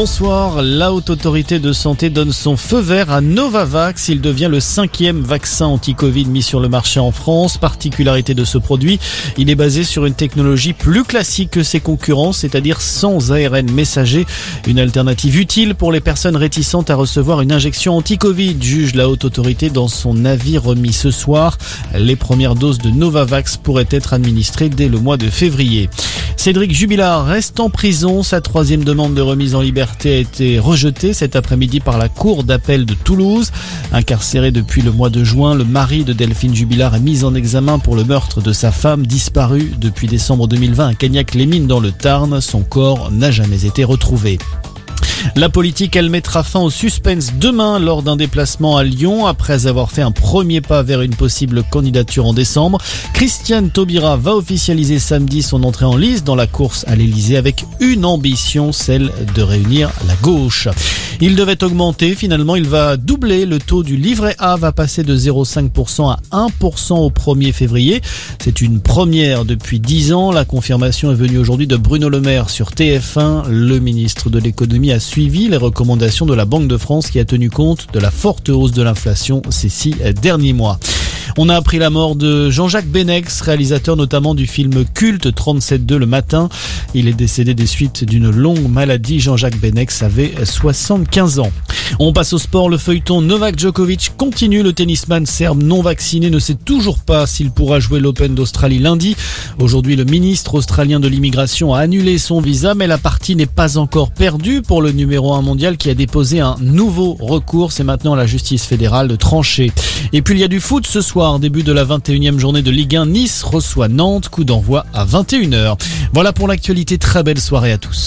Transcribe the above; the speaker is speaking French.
Bonsoir, la Haute Autorité de Santé donne son feu vert à Novavax. Il devient le cinquième vaccin anti-Covid mis sur le marché en France. Particularité de ce produit, il est basé sur une technologie plus classique que ses concurrents, c'est-à-dire sans ARN messager. Une alternative utile pour les personnes réticentes à recevoir une injection anti-Covid, juge la Haute Autorité dans son avis remis ce soir. Les premières doses de Novavax pourraient être administrées dès le mois de février. Cédric Jubilard reste en prison. Sa troisième demande de remise en liberté a été rejetée cet après-midi par la Cour d'appel de Toulouse. Incarcéré depuis le mois de juin, le mari de Delphine Jubilard est mis en examen pour le meurtre de sa femme disparue depuis décembre 2020 à Cagnac-les-Mines dans le Tarn. Son corps n'a jamais été retrouvé. La politique, elle mettra fin au suspense demain lors d'un déplacement à Lyon après avoir fait un premier pas vers une possible candidature en décembre. Christiane Taubira va officialiser samedi son entrée en liste dans la course à l'Elysée avec une ambition, celle de réunir la gauche. Il devait augmenter, finalement il va doubler. Le taux du livret A va passer de 0,5% à 1% au 1er février. C'est une première depuis 10 ans. La confirmation est venue aujourd'hui de Bruno Le Maire sur TF1. Le ministre de l'économie a suivi les recommandations de la Banque de France qui a tenu compte de la forte hausse de l'inflation ces six derniers mois. On a appris la mort de Jean-Jacques Benex, réalisateur notamment du film culte 37.2 le matin. Il est décédé des suites d'une longue maladie. Jean-Jacques Benex avait 75 ans. On passe au sport. Le feuilleton Novak Djokovic continue. Le tennisman serbe non vacciné ne sait toujours pas s'il pourra jouer l'Open d'Australie lundi. Aujourd'hui, le ministre australien de l'immigration a annulé son visa, mais la partie n'est pas encore perdue pour le numéro 1 mondial qui a déposé un nouveau recours. C'est maintenant à la justice fédérale de trancher. Et puis il y a du foot ce soir, début de la 21e journée de Ligue 1. Nice reçoit Nantes, coup d'envoi à 21h. Voilà pour l'actualité. Très belle soirée à tous.